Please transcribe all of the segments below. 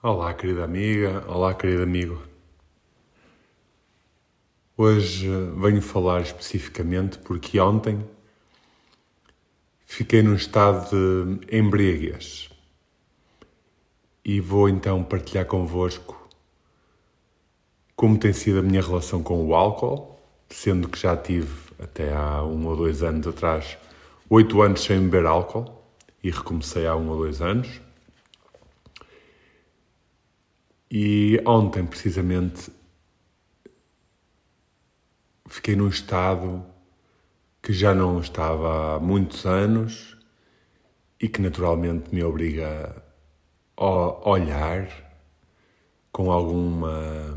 Olá, querida amiga, olá, querido amigo. Hoje venho falar especificamente porque ontem fiquei num estado de embriaguez e vou então partilhar convosco como tem sido a minha relação com o álcool, sendo que já tive até há um ou dois anos atrás oito anos sem beber álcool e recomecei há um ou dois anos. E ontem, precisamente, fiquei num estado que já não estava há muitos anos e que naturalmente me obriga a olhar com alguma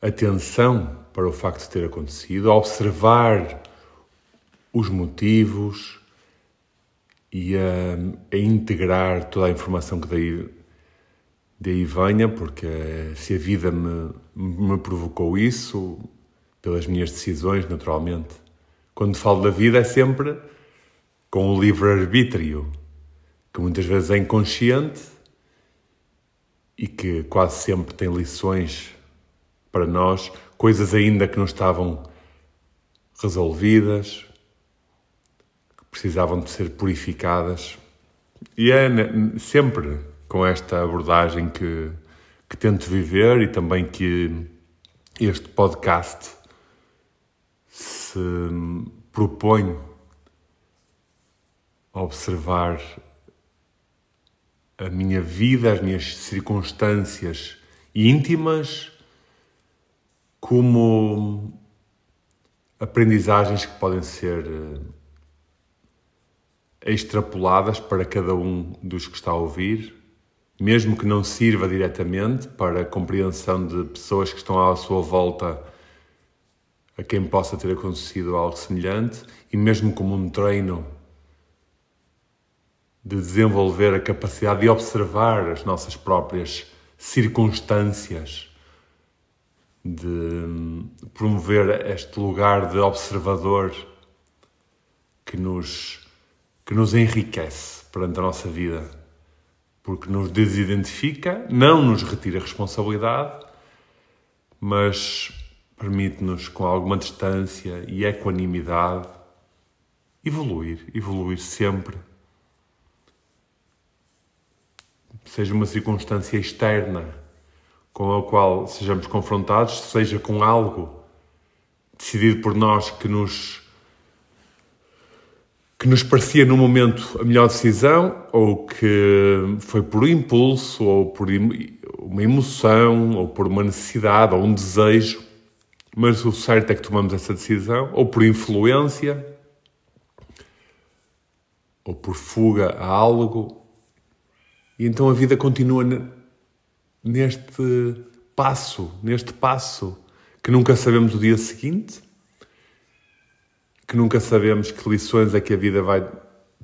atenção para o facto de ter acontecido, a observar os motivos e a, a integrar toda a informação que daí daí venha, porque se a vida me, me provocou isso, pelas minhas decisões, naturalmente. Quando falo da vida é sempre com o livre-arbítrio, que muitas vezes é inconsciente e que quase sempre tem lições para nós, coisas ainda que não estavam resolvidas, que precisavam de ser purificadas. E é sempre com esta abordagem que, que tento viver e também que este podcast se propõe a observar a minha vida, as minhas circunstâncias íntimas, como aprendizagens que podem ser eh, extrapoladas para cada um dos que está a ouvir mesmo que não sirva diretamente para a compreensão de pessoas que estão à sua volta a quem possa ter acontecido algo semelhante, e mesmo como um treino de desenvolver a capacidade de observar as nossas próprias circunstâncias, de promover este lugar de observador que nos, que nos enriquece perante a nossa vida porque nos desidentifica, não nos retira responsabilidade, mas permite-nos, com alguma distância e equanimidade, evoluir, evoluir sempre. Seja uma circunstância externa com a qual sejamos confrontados, seja com algo decidido por nós que nos que nos parecia no momento a melhor decisão, ou que foi por impulso, ou por uma emoção, ou por uma necessidade, ou um desejo, mas o certo é que tomamos essa decisão, ou por influência, ou por fuga a algo, e então a vida continua neste passo, neste passo, que nunca sabemos o dia seguinte, que nunca sabemos que lições é que a vida vai,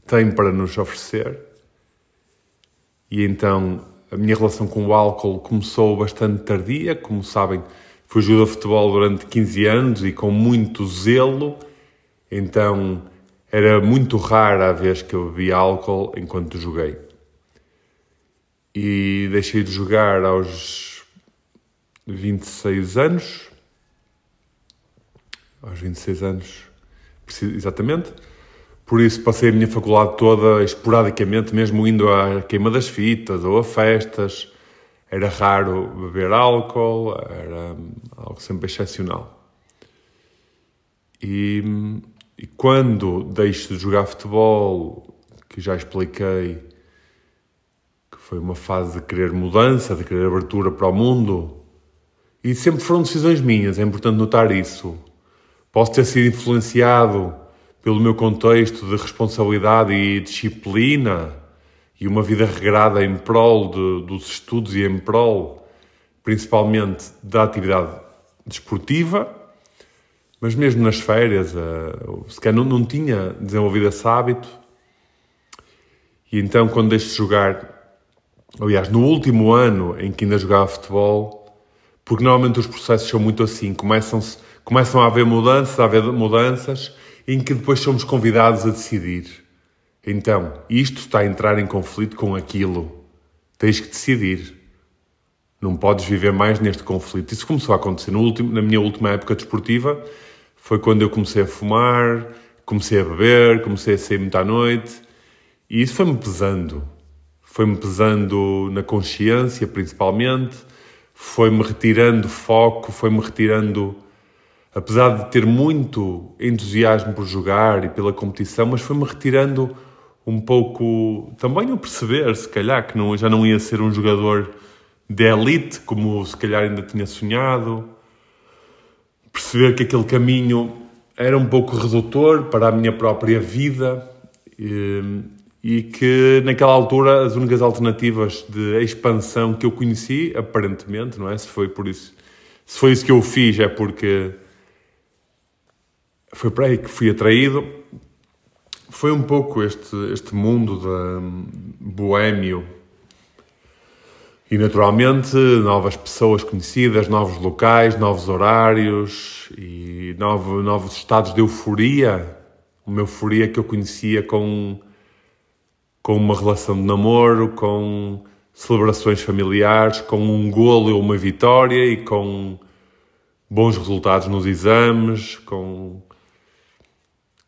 tem para nos oferecer. E então a minha relação com o álcool começou bastante tardia, como sabem, fui jogador de futebol durante 15 anos e com muito zelo, então era muito rara a vez que eu bebia álcool enquanto joguei. E deixei de jogar aos 26 anos. Aos 26 anos exatamente. Por isso passei a minha faculdade toda esporadicamente, mesmo indo à queima das fitas ou a festas. Era raro beber álcool, era algo sempre excepcional. E, e quando deixo de jogar futebol, que já expliquei que foi uma fase de querer mudança, de querer abertura para o mundo, e sempre foram decisões minhas, é importante notar isso Posso ter sido influenciado pelo meu contexto de responsabilidade e disciplina e uma vida regrada em prol de, dos estudos e em prol, principalmente, da atividade desportiva, mas mesmo nas férias, uh, sequer não, não tinha desenvolvido esse hábito. E então, quando deixo de jogar, aliás, no último ano em que ainda jogava futebol, porque normalmente os processos são muito assim, começam-se começam a haver mudanças, a haver mudanças, em que depois somos convidados a decidir. Então, isto está a entrar em conflito com aquilo. tens que decidir. Não podes viver mais neste conflito. Isso começou a acontecer último, na minha última época desportiva. Foi quando eu comecei a fumar, comecei a beber, comecei a sair muito à noite. E isso foi-me pesando. Foi-me pesando na consciência, principalmente. Foi-me retirando foco, foi-me retirando. Apesar de ter muito entusiasmo por jogar e pela competição, mas foi-me retirando um pouco. Também o perceber, se calhar, que não, já não ia ser um jogador de elite, como se calhar ainda tinha sonhado. Perceber que aquele caminho era um pouco redutor para a minha própria vida e, e que naquela altura as únicas alternativas de expansão que eu conheci, aparentemente, não é? Se foi por isso, se foi isso que eu fiz, é porque foi para aí que fui atraído. Foi um pouco este, este mundo da boêmio e naturalmente, novas pessoas conhecidas, novos locais, novos horários e novo, novos estados de euforia. Uma euforia que eu conhecia com, com uma relação de namoro, com celebrações familiares, com um golo ou uma vitória e com bons resultados nos exames, com,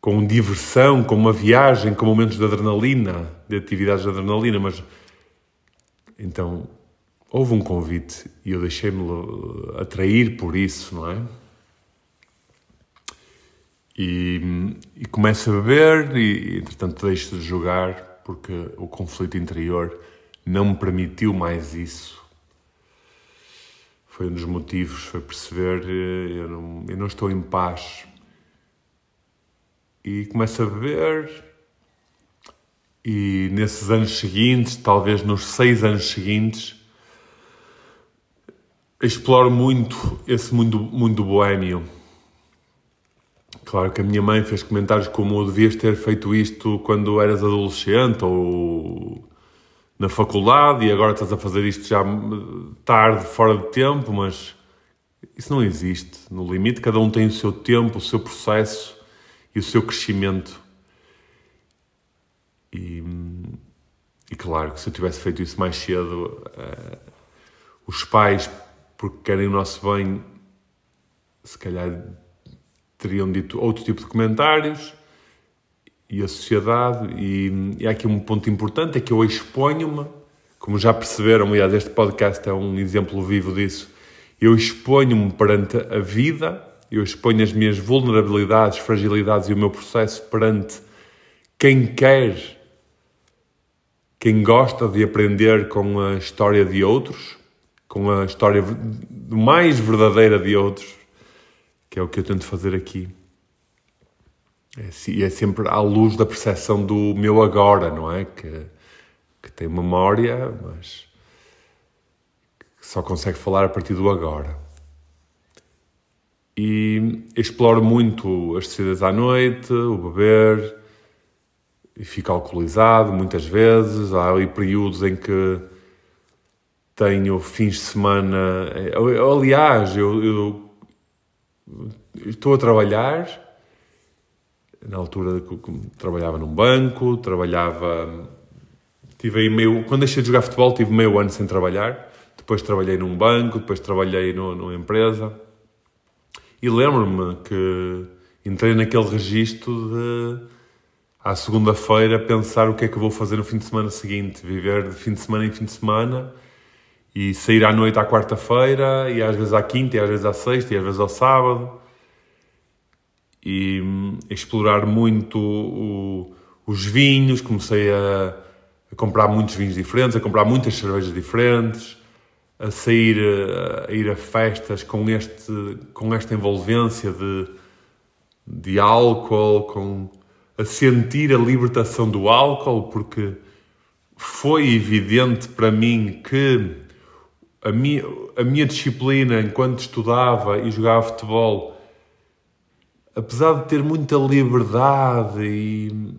com diversão, com uma viagem, com momentos de adrenalina, de atividades de adrenalina, mas então houve um convite e eu deixei-me atrair por isso, não é? E, e começo a beber e, entretanto, deixo de jogar porque o conflito interior não me permitiu mais isso. Foi um dos motivos, foi perceber eh, eu não, eu não estou em paz. E começo a beber e nesses anos seguintes, talvez nos seis anos seguintes, exploro muito esse mundo, mundo boémio. Claro que a minha mãe fez comentários como devias ter feito isto quando eras adolescente ou na faculdade e agora estás a fazer isto já tarde, fora de tempo, mas isso não existe. No limite, cada um tem o seu tempo, o seu processo e o seu crescimento. E, e claro que se eu tivesse feito isso mais cedo, uh, os pais porque querem o nosso bem, se calhar teriam dito outro tipo de comentários e a sociedade. E, e há aqui um ponto importante: é que eu exponho-me, como já perceberam, aliás, este podcast é um exemplo vivo disso. Eu exponho-me perante a vida, eu exponho as minhas vulnerabilidades, fragilidades e o meu processo perante quem quer, quem gosta de aprender com a história de outros com a história mais verdadeira de outros, que é o que eu tento fazer aqui. É, é sempre à luz da percepção do meu agora, não é? Que, que tem memória, mas que só consegue falar a partir do agora. E exploro muito as saídas à noite, o beber, e fico alcoolizado muitas vezes. Há ali períodos em que tenho fins de semana. Eh, aliás, eu, eu estou a trabalhar. Na altura trabalhava num banco, trabalhava. Tive aí meio. Quando deixei de jogar futebol, tive meio ano sem trabalhar. Depois trabalhei num banco, depois trabalhei no, numa empresa. E lembro-me que entrei naquele registro de à segunda-feira pensar o que é que eu vou fazer no fim de semana seguinte, viver de fim de semana em fim de semana e sair à noite à quarta-feira, e às vezes à quinta, e às vezes à sexta, e às vezes ao sábado. E hum, explorar muito o, os vinhos, comecei a, a, comprar muitos vinhos diferentes, a comprar muitas cervejas diferentes, a sair a, a ir a festas com, este, com esta envolvência de, de álcool, com, a sentir a libertação do álcool, porque foi evidente para mim que a minha, a minha disciplina enquanto estudava e jogava futebol, apesar de ter muita liberdade e,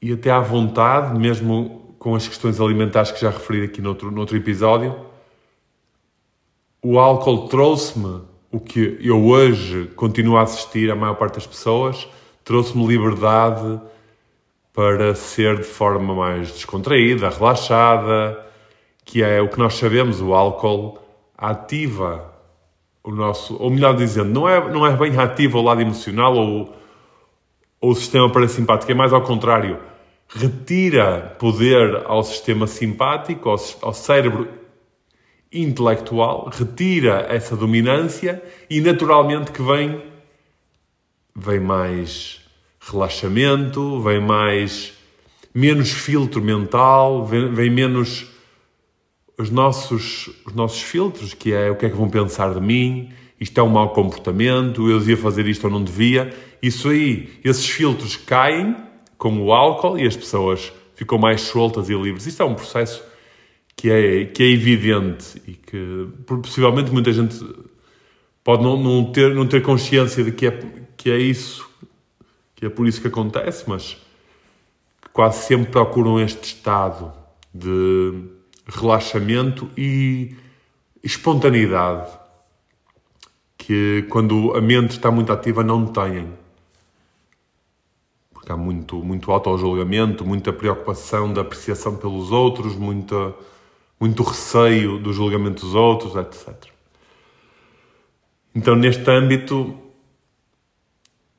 e até à vontade, mesmo com as questões alimentares que já referi aqui noutro, noutro episódio, o álcool trouxe-me o que eu hoje continuo a assistir à maior parte das pessoas, trouxe-me liberdade para ser de forma mais descontraída, relaxada, que é o que nós sabemos, o álcool ativa o nosso, ou melhor dizendo, não é, não é bem ativo o lado emocional ou, ou o sistema parasimpático, é mais ao contrário, retira poder ao sistema simpático, ao, ao cérebro intelectual, retira essa dominância e naturalmente que vem vem mais relaxamento, vem mais menos filtro mental, vem, vem menos os nossos, os nossos filtros, que é o que é que vão pensar de mim, isto é um mau comportamento, eu devia fazer isto ou não devia. Isso aí, esses filtros caem, como o álcool, e as pessoas ficam mais soltas e livres. Isto é um processo que é, que é evidente e que possivelmente muita gente pode não, não, ter, não ter consciência de que é, que é isso, que é por isso que acontece, mas quase sempre procuram este estado de relaxamento e espontaneidade que quando a mente está muito ativa não têm. Porque há muito, muito auto-julgamento, muita preocupação da apreciação pelos outros, muita, muito receio do julgamento dos outros, etc. Então, neste âmbito,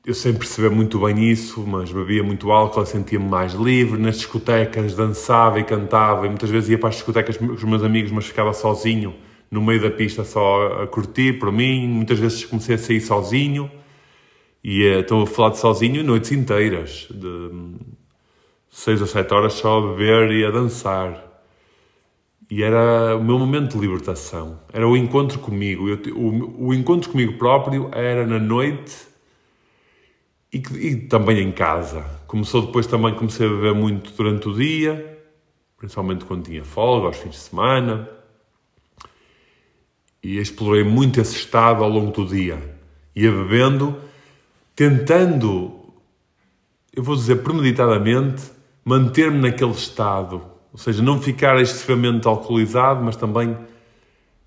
eu sem perceber muito bem isso, mas bebia muito álcool, sentia-me mais livre. Nas discotecas dançava e cantava, e muitas vezes ia para as discotecas com os meus amigos, mas ficava sozinho no meio da pista só a curtir por mim. Muitas vezes comecei a sair sozinho, e eh, estou a falar de sozinho noites inteiras, de seis ou sete horas só a beber e a dançar. E era o meu momento de libertação, era o encontro comigo. Eu, o, o encontro comigo próprio era na noite e, e, também em casa. Começou depois também, comecei a beber muito durante o dia, principalmente quando tinha folga, aos fins de semana. E explorei muito esse estado ao longo do dia. Ia bebendo, tentando, eu vou dizer premeditadamente, manter-me naquele estado. Ou seja, não ficar excessivamente alcoolizado, mas também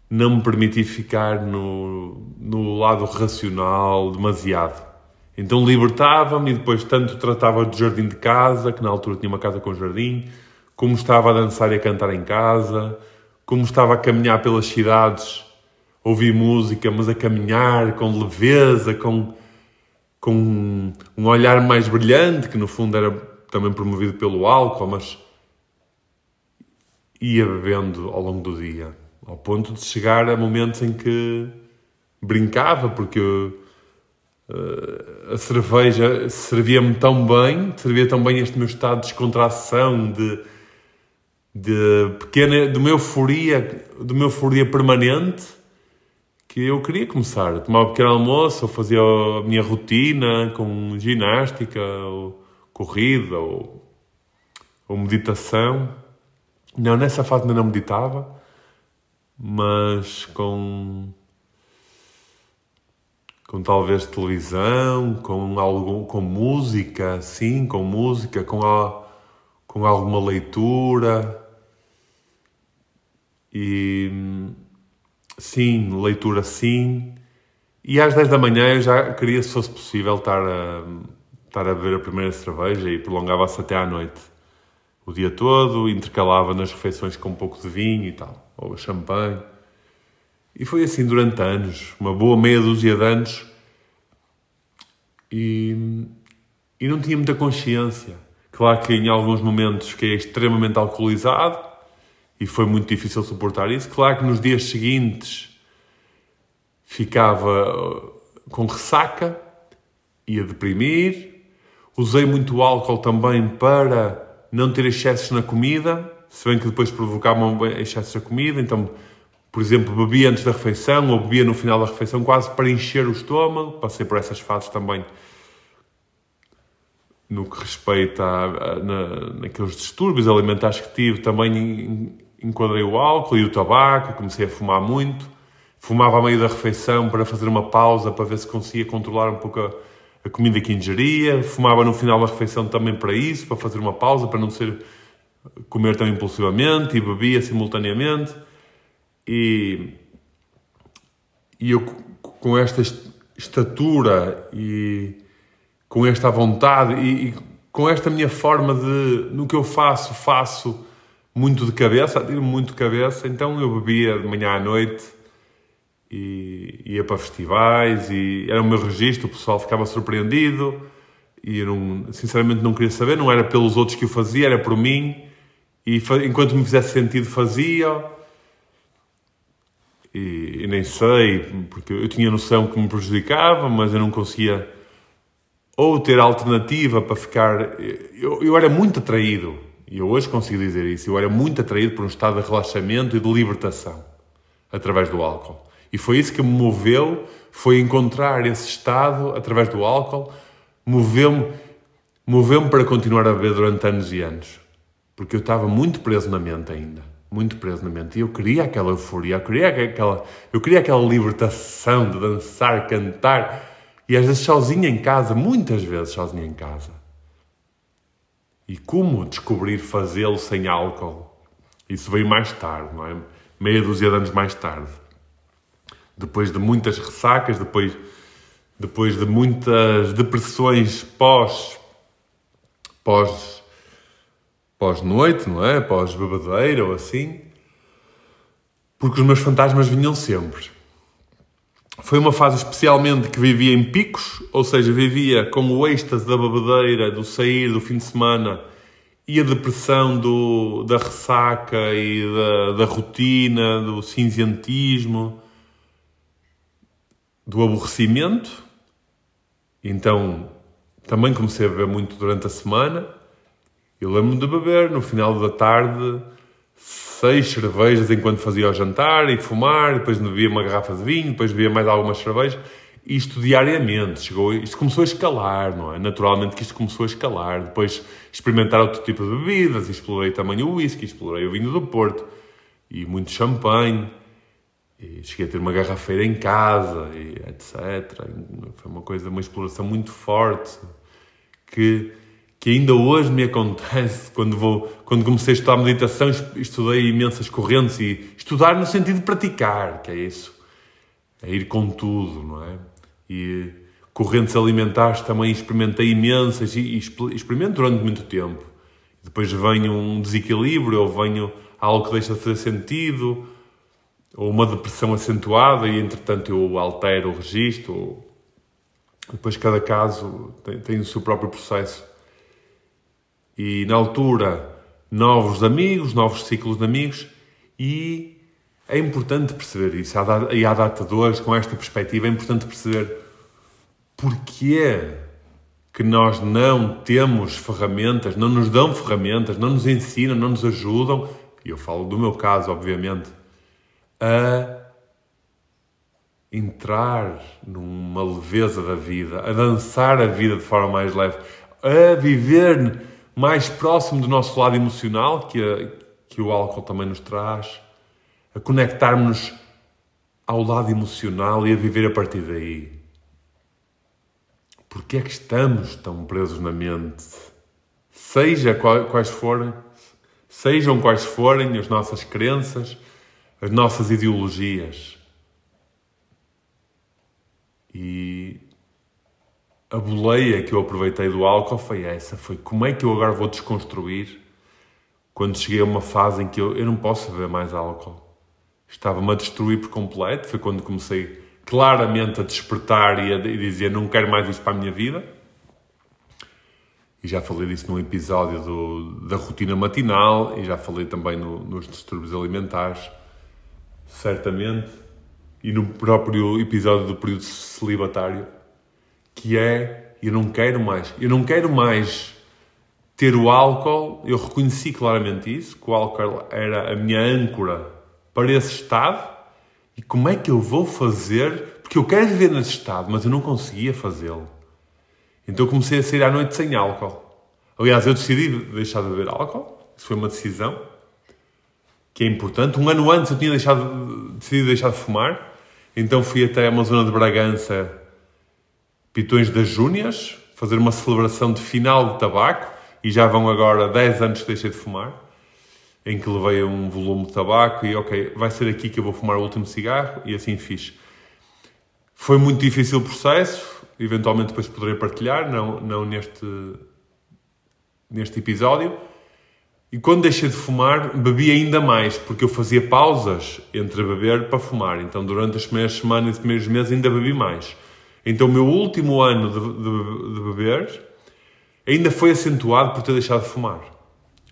não me permitir ficar no, no lado racional demasiado. Então libertava-me e depois tanto tratava do jardim de casa, que na altura tinha uma casa com jardim, como estava a dançar e a cantar em casa, como estava a caminhar pelas cidades, ouvir música, mas a caminhar com leveza, com, com um olhar mais brilhante, que no fundo era também promovido pelo álcool, mas ia bebendo ao longo do dia, ao ponto de chegar a momentos em que brincava, porque eu, a cerveja servia-me tão bem, servia tão bem este meu estado de descontração, de, de pequena, de uma euforia, de uma euforia permanente, que eu queria começar a tomar um pequeno almoço, ou fazia a minha rotina com ginástica, ou corrida, ou, ou meditação. Não, nessa fase ainda não meditava, mas com com talvez televisão, com algo, com música, sim, com música, com, a, com alguma leitura. E sim, leitura sim. E às 10 da manhã eu já queria, se fosse possível, estar a, estar a beber a primeira cerveja e prolongava-se até à noite. O dia todo, intercalava nas refeições com um pouco de vinho e tal, ou champanhe. E foi assim durante anos, uma boa meia dúzia de anos. E, e não tinha muita consciência. Claro que em alguns momentos fiquei extremamente alcoolizado e foi muito difícil suportar isso. Claro que nos dias seguintes ficava uh, com ressaca, ia deprimir. Usei muito álcool também para não ter excessos na comida, se bem que depois provocavam excessos na comida, então por exemplo, bebia antes da refeição ou bebia no final da refeição quase para encher o estômago. Passei por essas fases também no que respeita a, a, na, naqueles distúrbios alimentares que tive. Também enquadrei o álcool e o tabaco, comecei a fumar muito. Fumava a meio da refeição para fazer uma pausa para ver se conseguia controlar um pouco a, a comida que ingeria. Fumava no final da refeição também para isso, para fazer uma pausa, para não ser comer tão impulsivamente e bebia simultaneamente. E, e eu, com esta estatura e com esta vontade e, e com esta minha forma de, no que eu faço, faço muito de cabeça, tiro muito de cabeça, então eu bebia de manhã à noite e ia para festivais e era o meu registro, o pessoal ficava surpreendido e eu não, sinceramente não queria saber, não era pelos outros que o fazia, era por mim. E enquanto me fizesse sentido fazia. E, e, nem sei, porque eu tinha noção que me prejudicava, mas eu não conseguia ou ter alternativa para ficar. Eu, eu era muito atraído, e eu hoje consigo dizer isso, eu era muito atraído por um estado de relaxamento e de libertação através do álcool. E foi isso que me moveu, foi encontrar esse estado através do álcool, moveu-me moveu para continuar a beber durante anos e anos. Porque eu estava muito preso na mente ainda muito preso na mente. E eu queria aquela euforia, eu queria aquela, eu queria aquela libertação de dançar, cantar. E às vezes sozinha em casa, muitas vezes sozinha em casa. E como descobrir fazê-lo sem álcool? Isso veio mais tarde, não é? Meia dúzia de anos mais tarde. Depois de muitas ressacas, depois, depois de muitas depressões pós, pós pós-noite, não é? Pós-bebedeira ou assim. Porque os meus fantasmas vinham sempre. Foi uma fase especialmente que vivia em picos, ou seja, vivia com o êxtase da bebedeira, do sair, do fim de semana e a depressão do, da ressaca e da, da rotina, do cinzentismo, do aborrecimento. Então, também comecei a beber muito durante a semana eu lembro-me de beber no final da tarde seis cervejas enquanto fazia o jantar e fumar, depois bebia uma garrafa de vinho, depois bebia mais algumas cervejas. Isto diariamente. Chegou, isto começou a escalar, não é? Naturalmente que isto começou a escalar. Depois experimentar outro tipo de bebidas, explorei também o whisky, explorei o vinho do Porto e muito champanhe. E cheguei a ter uma garrafeira em casa, e etc. Foi uma coisa, uma exploração muito forte que que ainda hoje me acontece quando vou quando comecei a estudar meditação estudei imensas correntes e estudar no sentido de praticar que é isso. É ir com tudo não é? E correntes alimentares também experimentei imensas e, experimento durante muito tempo. Depois vem um desequilíbrio ou venho algo que deixa de fazer sentido ou uma depressão acentuada e entretanto eu altero o registro. Depois cada caso tem, tem o seu próprio processo e na altura novos amigos, novos ciclos de amigos e é importante perceber isso. E à data de hoje, com esta perspectiva, é importante perceber porquê que nós não temos ferramentas, não nos dão ferramentas, não nos ensinam, não nos ajudam, e eu falo do meu caso, obviamente, a entrar numa leveza da vida, a dançar a vida de forma mais leve, a viver mais próximo do nosso lado emocional, que, a, que o álcool também nos traz, a conectarmos ao lado emocional e a viver a partir daí. Porquê é que estamos tão presos na mente? Seja quais forem, sejam quais forem as nossas crenças, as nossas ideologias. E a boleia que eu aproveitei do álcool foi essa, foi como é que eu agora vou desconstruir quando cheguei a uma fase em que eu, eu não posso beber mais álcool. Estava-me a destruir por completo, foi quando comecei claramente a despertar e a dizer não quero mais isto para a minha vida. E já falei disso num episódio do, da rotina matinal e já falei também no, nos distúrbios alimentares, certamente, e no próprio episódio do período celibatário que é eu não quero mais, eu não quero mais ter o álcool, eu reconheci claramente isso, que o álcool era a minha âncora para esse estado, e como é que eu vou fazer, porque eu quero viver nesse estado, mas eu não conseguia fazê-lo. Então eu comecei a sair à noite sem álcool. Aliás, eu decidi deixar de beber álcool, isso foi uma decisão, que é importante. Um ano antes eu tinha deixado, decidido deixar de fumar, então fui até uma zona de Bragança Pitões das Júnias, fazer uma celebração de final de tabaco, e já vão agora 10 anos que deixei de fumar, em que levei um volume de tabaco e, ok, vai ser aqui que eu vou fumar o último cigarro, e assim fiz. Foi muito difícil o processo, eventualmente depois poderei partilhar, não, não neste, neste episódio. E quando deixei de fumar, bebi ainda mais, porque eu fazia pausas entre beber para fumar. Então, durante as primeiras semanas e primeiros meses, ainda bebi mais. Então, o meu último ano de, de, de beber ainda foi acentuado por ter deixado de fumar.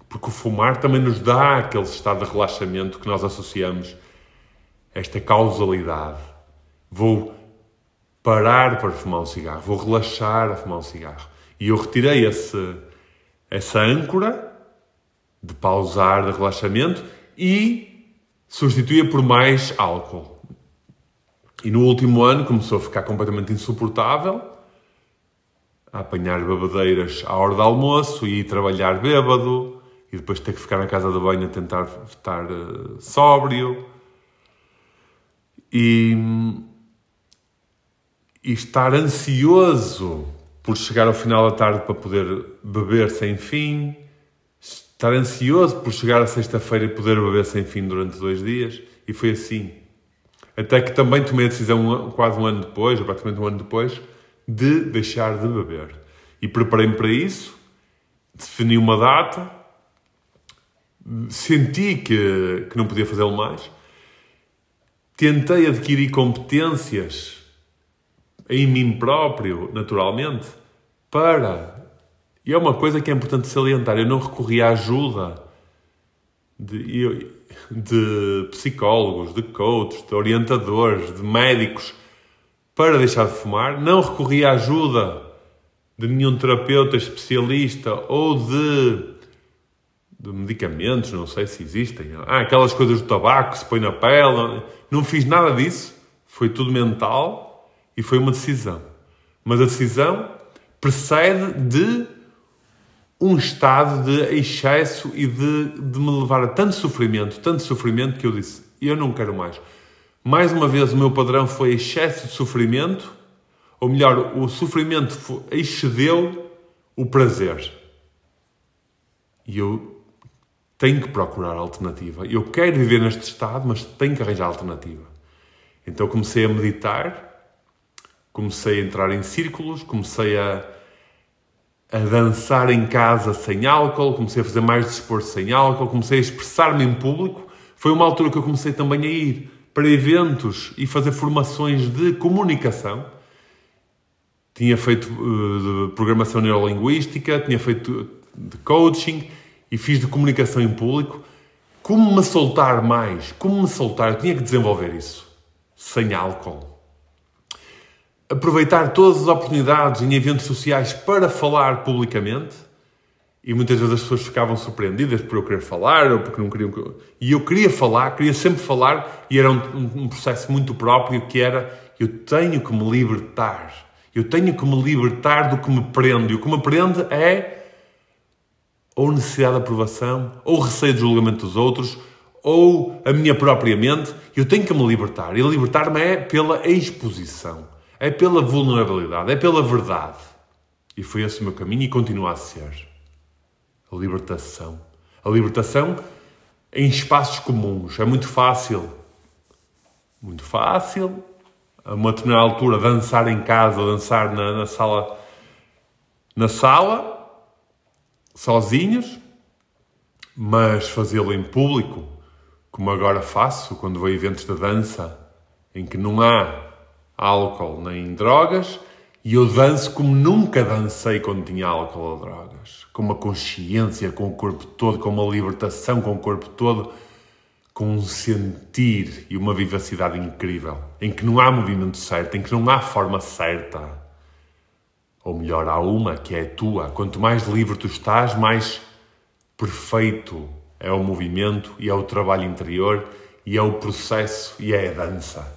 Porque o fumar também nos dá aquele estado de relaxamento que nós associamos a esta causalidade. Vou parar para fumar um cigarro, vou relaxar a fumar um cigarro. E eu retirei esse, essa âncora de pausar, de relaxamento e substituía por mais álcool. E no último ano começou a ficar completamente insuportável, a apanhar babadeiras à hora do almoço e ir trabalhar bêbado e depois ter que ficar na casa de banho a tentar estar uh, sóbrio. E, e estar ansioso por chegar ao final da tarde para poder beber sem fim estar ansioso por chegar a sexta-feira e poder beber sem fim durante dois dias. E foi assim. Até que também tomei a decisão, quase um ano depois, ou praticamente um ano depois, de deixar de beber. E preparei-me para isso, defini uma data, senti que, que não podia fazê-lo mais, tentei adquirir competências em mim próprio, naturalmente, para e é uma coisa que é importante salientar: eu não recorri à ajuda de, de psicólogos, de coaches, de orientadores, de médicos para deixar de fumar, não recorri à ajuda de nenhum terapeuta especialista ou de, de medicamentos, não sei se existem. Ah, aquelas coisas do tabaco que se põe na pele. Não fiz nada disso. Foi tudo mental e foi uma decisão. Mas a decisão precede de um estado de excesso e de, de me levar a tanto sofrimento, tanto sofrimento, que eu disse: eu não quero mais. Mais uma vez, o meu padrão foi excesso de sofrimento, ou melhor, o sofrimento excedeu o prazer. E eu tenho que procurar alternativa. Eu quero viver neste estado, mas tenho que arranjar alternativa. Então comecei a meditar, comecei a entrar em círculos, comecei a a dançar em casa sem álcool, comecei a fazer mais desporto sem álcool, comecei a expressar-me em público. Foi uma altura que eu comecei também a ir para eventos e fazer formações de comunicação. Tinha feito uh, programação neurolinguística, tinha feito de coaching e fiz de comunicação em público. Como me soltar mais? Como me soltar? Eu tinha que desenvolver isso. Sem álcool aproveitar todas as oportunidades em eventos sociais para falar publicamente. E muitas vezes as pessoas ficavam surpreendidas por eu querer falar ou porque não queriam. E eu queria falar, queria sempre falar, e era um, um processo muito próprio que era: eu tenho que me libertar. Eu tenho que me libertar do que me prende. E o que me prende é ou necessidade de aprovação, ou receio de julgamento dos outros, ou a minha própria mente. Eu tenho que me libertar. E libertar-me é pela exposição é pela vulnerabilidade, é pela verdade. E foi esse o meu caminho e continua a ser. A libertação. A libertação em espaços comuns. É muito fácil. Muito fácil. A uma determinada altura, dançar em casa, dançar na, na sala. Na sala, sozinhos, mas fazê-lo em público, como agora faço quando vou a eventos de dança em que não há álcool nem drogas e eu danço como nunca dancei quando tinha álcool ou drogas. Com uma consciência, com o corpo todo, com uma libertação com o corpo todo, com um sentir e uma vivacidade incrível, em que não há movimento certo, em que não há forma certa. Ou melhor, há uma que é tua. Quanto mais livre tu estás, mais perfeito é o movimento e é o trabalho interior e é o processo e é a dança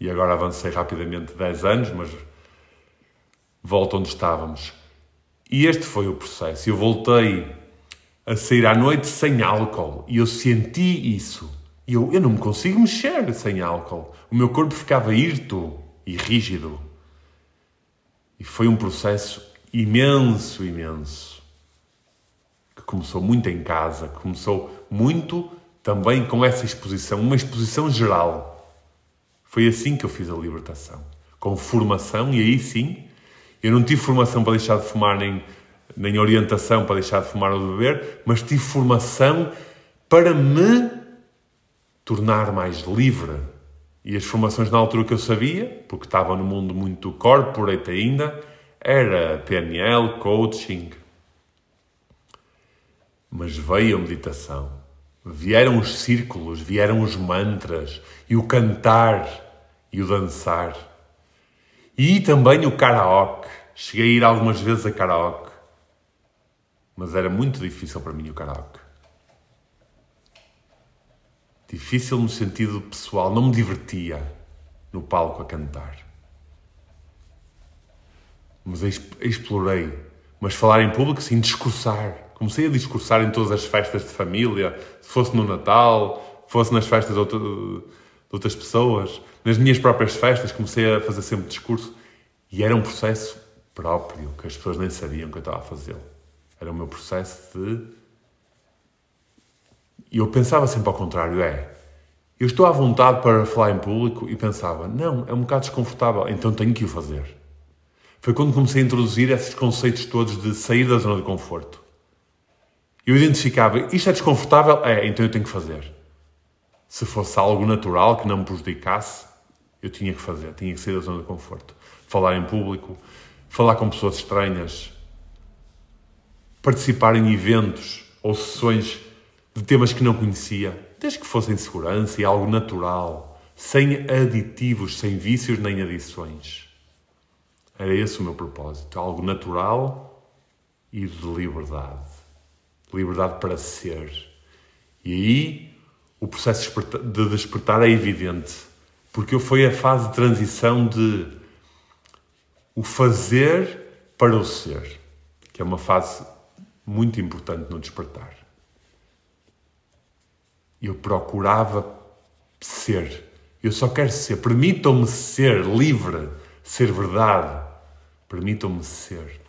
e agora avancei rapidamente 10 anos, mas volto onde estávamos. E este foi o processo. Eu voltei a sair à noite sem álcool e eu senti isso. Eu, eu não me consigo mexer sem álcool. O meu corpo ficava hirto e rígido. E foi um processo imenso, imenso. Que começou muito em casa, começou muito também com essa exposição, uma exposição geral foi assim que eu fiz a libertação. Com formação, e aí sim, eu não tive formação para deixar de fumar nem, nem orientação para deixar de fumar ou de beber, mas tive formação para me tornar mais livre. E as formações na altura que eu sabia, porque estava no mundo muito corporate ainda, era PNL, coaching. Mas veio a meditação. Vieram os círculos, vieram os mantras, e o cantar, e o dançar. E também o karaoke. Cheguei a ir algumas vezes a karaoke. Mas era muito difícil para mim o karaoke. Difícil no sentido pessoal, não me divertia no palco a cantar. Mas explorei. Mas falar em público, sim, discursar. Comecei a discursar em todas as festas de família, se fosse no Natal, fosse nas festas de, de outras pessoas. Nas minhas próprias festas, comecei a fazer sempre discurso. E era um processo próprio, que as pessoas nem sabiam que eu estava a fazê-lo. Era o meu processo de e eu pensava sempre ao contrário, é, eu estou à vontade para falar em público e pensava, não, é um bocado desconfortável, então tenho que o fazer. Foi quando comecei a introduzir esses conceitos todos de sair da zona de conforto. Eu identificava, isto é desconfortável? É, então eu tenho que fazer. Se fosse algo natural que não me prejudicasse, eu tinha que fazer, tinha que sair da zona de conforto. Falar em público, falar com pessoas estranhas, participar em eventos ou sessões de temas que não conhecia, desde que fossem segurança e algo natural, sem aditivos, sem vícios nem adições. Era esse o meu propósito, algo natural e de liberdade. Liberdade para ser. E aí o processo de despertar é evidente, porque foi a fase de transição de o fazer para o ser, que é uma fase muito importante no despertar. Eu procurava ser. Eu só quero ser. Permitam-me ser livre, ser verdade. Permitam-me ser.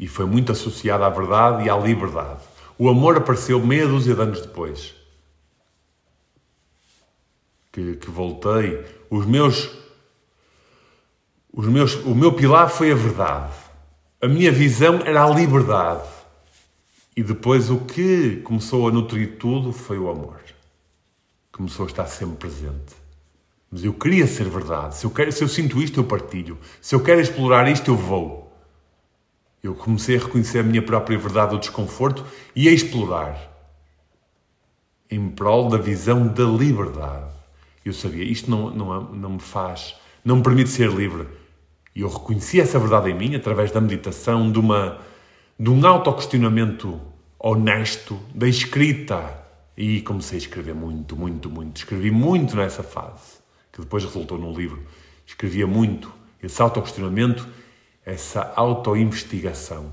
E foi muito associado à verdade e à liberdade. O amor apareceu meia dúzia de anos depois. Que, que voltei. Os meus, os meus, o meu pilar foi a verdade. A minha visão era a liberdade. E depois o que começou a nutrir tudo foi o amor. Começou a estar sempre presente. Mas eu queria ser verdade. Se eu, quero, se eu sinto isto, eu partilho. Se eu quero explorar isto, eu vou. Eu comecei a reconhecer a minha própria verdade, o desconforto e a explorar. Em prol da visão da liberdade. Eu sabia, isto não, não, não me faz, não me permite ser livre. E eu reconheci essa verdade em mim através da meditação, de, uma, de um autoquestionamento honesto da escrita. E comecei a escrever muito, muito, muito. Escrevi muito nessa fase, que depois resultou num livro. Escrevia muito. Esse autoquestionamento, essa autoinvestigação.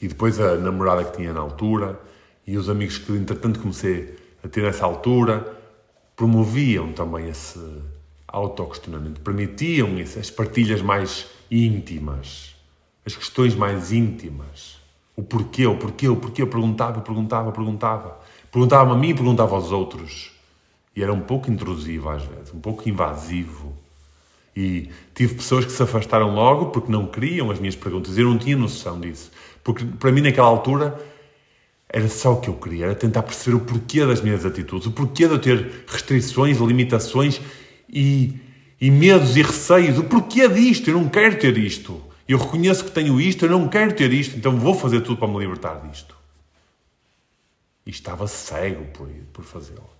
E depois a namorada que tinha na altura e os amigos que, entretanto, comecei a ter nessa altura promoviam também esse autoquestionamento, permitiam as partilhas mais íntimas, as questões mais íntimas. O porquê, o porquê, o porquê. Eu perguntava, perguntava, perguntava. Perguntava-me a mim e perguntava aos outros. E era um pouco intrusivo às vezes, um pouco invasivo. E tive pessoas que se afastaram logo porque não queriam as minhas perguntas. Eu não tinha noção disso. Porque para mim, naquela altura, era só o que eu queria, era tentar perceber o porquê das minhas atitudes, o porquê de eu ter restrições, limitações e, e medos e receios, o porquê disto, eu não quero ter isto. Eu reconheço que tenho isto, eu não quero ter isto, então vou fazer tudo para me libertar disto. E estava cego por, por fazê-lo.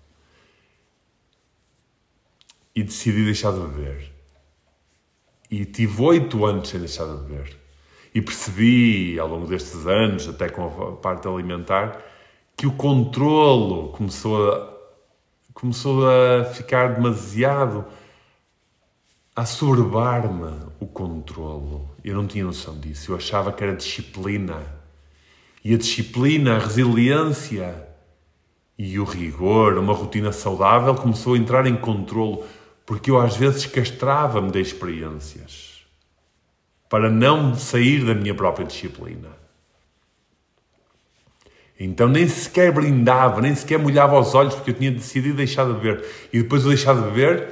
E decidi deixar de beber. E tive oito anos sem deixar de beber. E percebi, ao longo destes anos, até com a parte alimentar, que o controlo começou a, começou a ficar demasiado a assoberbar-me o controlo. Eu não tinha noção disso. Eu achava que era disciplina. E a disciplina, a resiliência e o rigor, uma rotina saudável, começou a entrar em controlo, porque eu às vezes castrava-me de experiências para não sair da minha própria disciplina. Então nem sequer brindava, nem sequer molhava os olhos, porque eu tinha decidido deixar de beber. E depois de deixar de beber,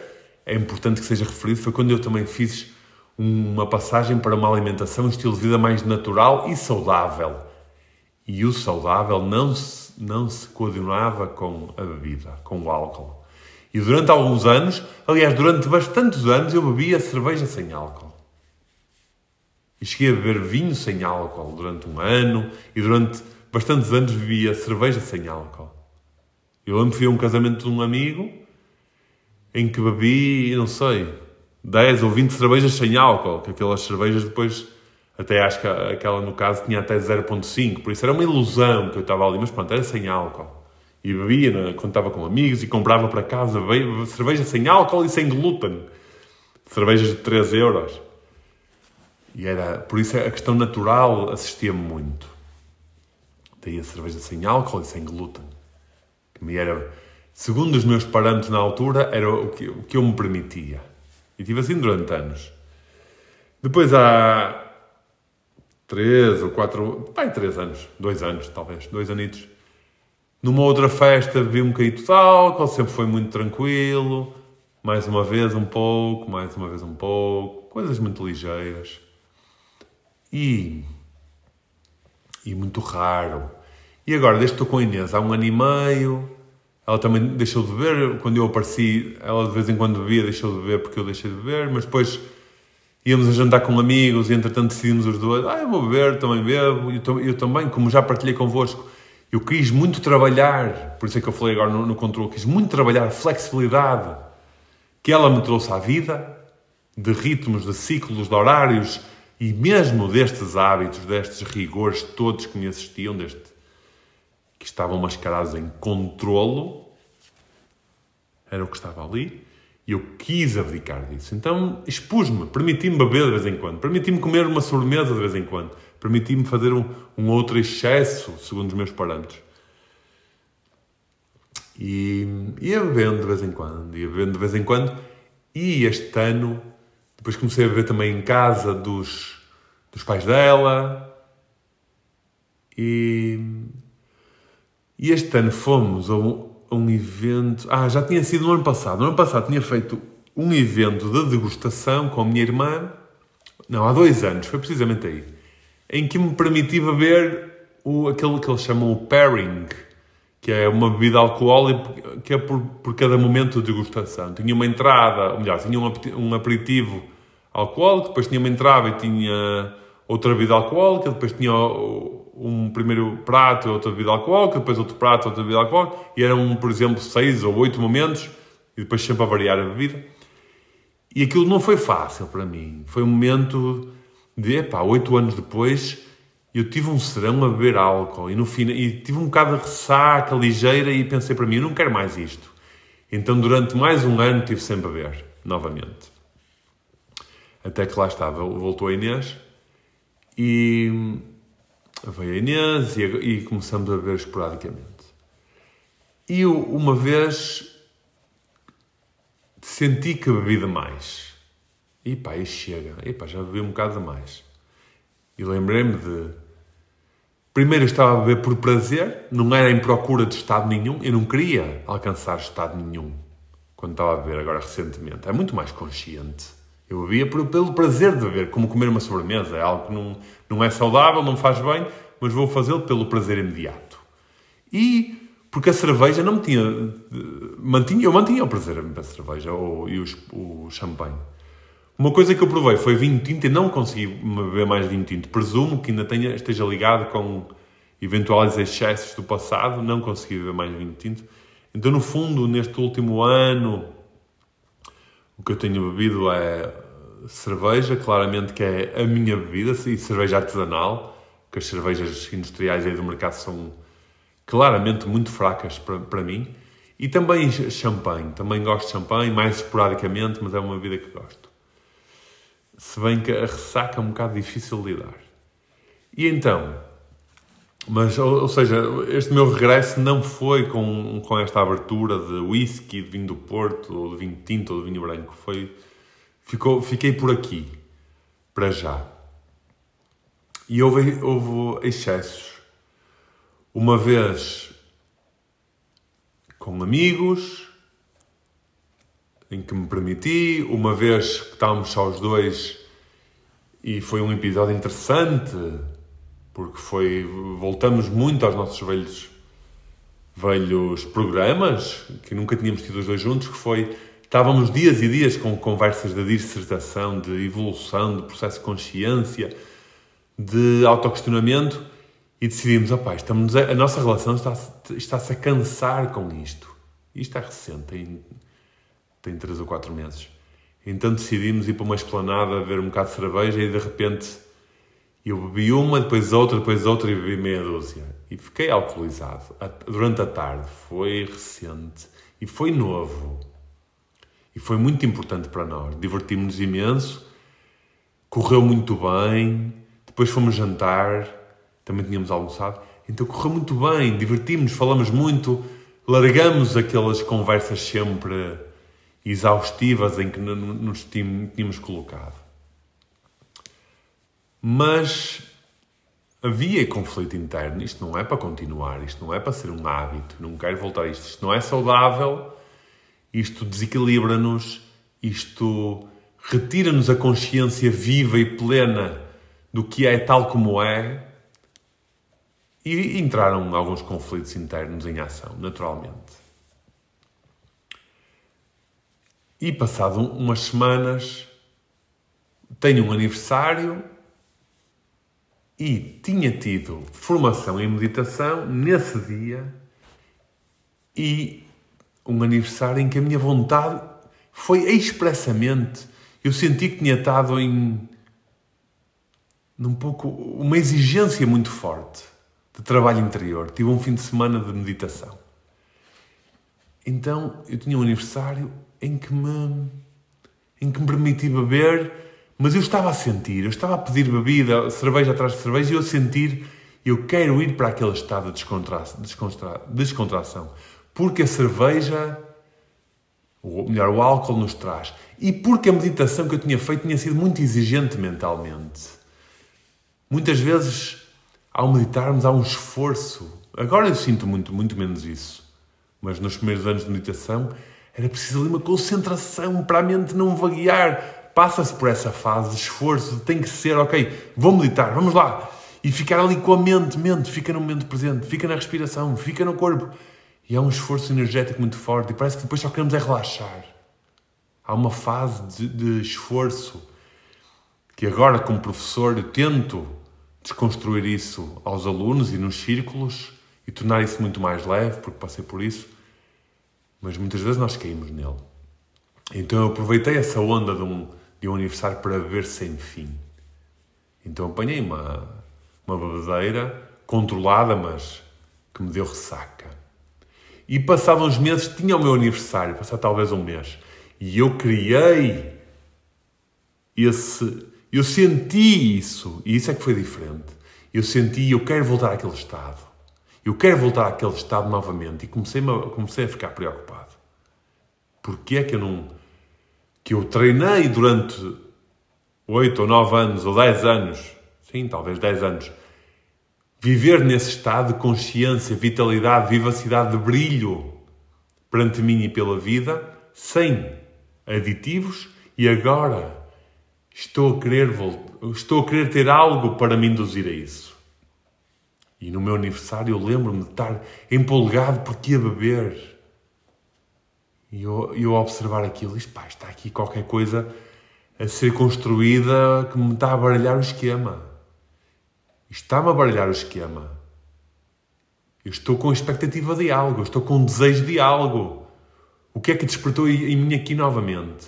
é importante que seja referido, foi quando eu também fiz uma passagem para uma alimentação, um estilo de vida mais natural e saudável. E o saudável não se, não se coordenava com a bebida, com o álcool. E durante alguns anos, aliás, durante bastantes anos, eu bebia cerveja sem álcool. E cheguei a beber vinho sem álcool durante um ano e durante bastantes anos bebia cerveja sem álcool. Eu lembro fui a um casamento de um amigo em que bebi, não sei, 10 ou 20 cervejas sem álcool, que aquelas cervejas depois, até acho que aquela no caso tinha até 0.5, por isso era uma ilusão que eu estava ali, mas pronto, era sem álcool. E bebia quando estava com amigos e comprava para casa cerveja sem álcool e sem glúten. Cervejas de 3 euros. E era, por isso a questão natural assistia-me muito. Daí a cerveja sem álcool e sem glúten. Que me era, segundo os meus parâmetros na altura, era o que, o que eu me permitia. E tive assim durante anos. Depois há três ou quatro, pai, três anos, dois anos talvez, dois anitos. Numa outra festa bebi um bocadinho de álcool, sempre foi muito tranquilo. Mais uma vez um pouco, mais uma vez um pouco, coisas muito ligeiras. E, e muito raro. E agora, desde que estou com a Inês há um ano e meio, ela também deixou de beber. Quando eu apareci, ela de vez em quando bebia, deixou de beber porque eu deixei de beber. Mas depois íamos a jantar com amigos e entretanto decidimos os dois: ah, eu vou beber, também bebo. Eu, eu, também, como já partilhei convosco, eu quis muito trabalhar, por isso é que eu falei agora no, no controle, quis muito trabalhar a flexibilidade que ela me trouxe à vida, de ritmos, de ciclos, de horários e mesmo destes hábitos, destes rigores todos que me assistiam, deste que estavam mascarados em controlo, era o que estava ali, e eu quis abdicar disso. Então expus-me, permiti-me beber de vez em quando, permiti-me comer uma sobremesa de vez em quando, permiti-me fazer um, um, outro excesso, segundo os meus parâmetros. E ia bebendo de vez em quando, ia bebendo de vez em quando, e este ano, depois comecei a beber também em casa dos, dos pais dela, e e este ano fomos a um, a um evento. Ah, já tinha sido no ano passado. No ano passado tinha feito um evento de degustação com a minha irmã. Não, há dois anos, foi precisamente aí. Em que me permiti beber o, aquele que eles chamam o pairing, que é uma bebida alcoólica que é por, por cada momento de degustação. Tinha uma entrada, ou melhor, tinha um, aperitivo alcoólico, depois tinha uma entrada e tinha outra bebida alcoólica, depois tinha um primeiro prato, outra bebida alcoólica, depois outro prato, outra bebida alcoólica, e eram, por exemplo, seis ou oito momentos, e depois sempre a variar a bebida. E aquilo não foi fácil para mim. Foi um momento de, epá, oito anos depois, eu tive um serão a beber álcool, e no fim, e tive um bocado de ressaca ligeira, e pensei para mim, eu não quero mais isto. Então, durante mais um ano, tive sempre a beber, novamente. Até que lá estava, voltou a Inês, e veio a Inês e, e começamos a ver esporadicamente. E eu, uma vez, senti que bebi demais. E pá, e chega. E pá, já bebi um bocado demais. E lembrei-me de... Primeiro eu estava a beber por prazer, não era em procura de estado nenhum. Eu não queria alcançar estado nenhum quando estava a beber agora recentemente. É muito mais consciente. Eu bebia pelo prazer de beber, como comer uma sobremesa. É algo que não, não é saudável, não faz bem, mas vou fazê-lo pelo prazer imediato. E porque a cerveja não me tinha. Mantinha, eu mantinha o prazer da cerveja ou, e o champanhe. Uma coisa que eu provei foi vinho tinto e não consegui beber mais vinho tinto. Presumo que ainda tenha, esteja ligado com eventuais excessos do passado, não consegui beber mais vinho tinto. Então, no fundo, neste último ano, o que eu tenho bebido é cerveja, claramente que é a minha bebida, e cerveja artesanal, que as cervejas industriais aí do mercado são claramente muito fracas para, para mim. E também champanhe. Também gosto de champanhe, mais esporadicamente, mas é uma bebida que gosto. Se bem que a ressaca é um bocado difícil de lidar. E então, mas, ou, seja, este meu regresso não foi com, com esta abertura de whisky, de vinho do Porto, ou de vinho tinto, ou de vinho branco. Foi, ficou, fiquei por aqui, para já. E houve, houve excessos. Uma vez com amigos, em que me permiti, uma vez que estávamos só os dois e foi um episódio interessante, porque foi voltamos muito aos nossos velhos velhos programas que nunca tínhamos tido os dois juntos, que foi estávamos dias e dias com conversas de dissertação, de evolução, de processo de consciência, de autoquestionamento e decidimos, opá, estamos a, a nossa relação está-se está a cansar com isto. Isto é recente, tem, tem 3 ou 4 meses. Então decidimos ir para uma esplanada, ver um bocado de cerveja e de repente eu bebi uma, depois outra, depois outra e bebi meia dúzia. E fiquei alcoolizado durante a tarde. Foi recente e foi novo. E foi muito importante para nós. Divertimos-nos imenso, correu muito bem. Depois fomos jantar, também tínhamos almoçado. Então correu muito bem, divertimos-nos, falamos muito, largamos aquelas conversas sempre exaustivas em que nos tínhamos colocado. Mas havia conflito interno. Isto não é para continuar, isto não é para ser um hábito, não quero voltar a isto. Isto não é saudável, isto desequilibra-nos, isto retira-nos a consciência viva e plena do que é tal como é. E entraram alguns conflitos internos em ação, naturalmente. E passado umas semanas, tenho um aniversário e tinha tido formação em meditação nesse dia e um aniversário em que a minha vontade foi expressamente. Eu senti que tinha estado em. num pouco. uma exigência muito forte de trabalho interior. Tive um fim de semana de meditação. Então eu tinha um aniversário em que me, em que me permiti beber, mas eu estava a sentir, eu estava a pedir bebida, cerveja atrás de cerveja, e eu a sentir, eu quero ir para aquele estado de descontra, descontra, descontração. Porque a cerveja, ou melhor, o álcool nos traz. E porque a meditação que eu tinha feito tinha sido muito exigente mentalmente. Muitas vezes, ao meditarmos, há um esforço. Agora eu sinto muito, muito menos isso. Mas nos primeiros anos de meditação era preciso ali uma concentração para a mente não vaguear. Passa-se por essa fase de esforço, tem que ser, ok, vou meditar, vamos lá. E ficar ali com a mente, mente, fica no momento presente, fica na respiração, fica no corpo. E é um esforço energético muito forte e parece que depois só queremos é relaxar. Há uma fase de, de esforço que agora, como professor, eu tento desconstruir isso aos alunos e nos círculos e tornar isso muito mais leve, porque passei por isso mas muitas vezes nós caímos nele. Então eu aproveitei essa onda de um, de um aniversário para beber sem fim. Então apanhei uma, uma bebedeira controlada, mas que me deu ressaca. E passados uns meses tinha o meu aniversário, passado talvez um mês, e eu criei esse. Eu senti isso, e isso é que foi diferente. Eu senti, eu quero voltar àquele estado. Eu quero voltar àquele estado novamente. E comecei, a, comecei a ficar preocupado. Porquê é que eu não. que eu treinei durante 8 ou 9 anos, ou 10 anos, sim, talvez 10 anos, viver nesse estado de consciência, vitalidade, vivacidade, de brilho perante mim e pela vida, sem aditivos, e agora estou a querer, estou a querer ter algo para me induzir a isso. E no meu aniversário eu lembro-me de estar empolgado porque ia beber. E eu, eu observar aquilo, e pá, está aqui qualquer coisa a ser construída que me está a baralhar o esquema. Está-me a baralhar o esquema. Eu estou com expectativa de algo, estou com desejo de algo. O que é que despertou em mim aqui novamente?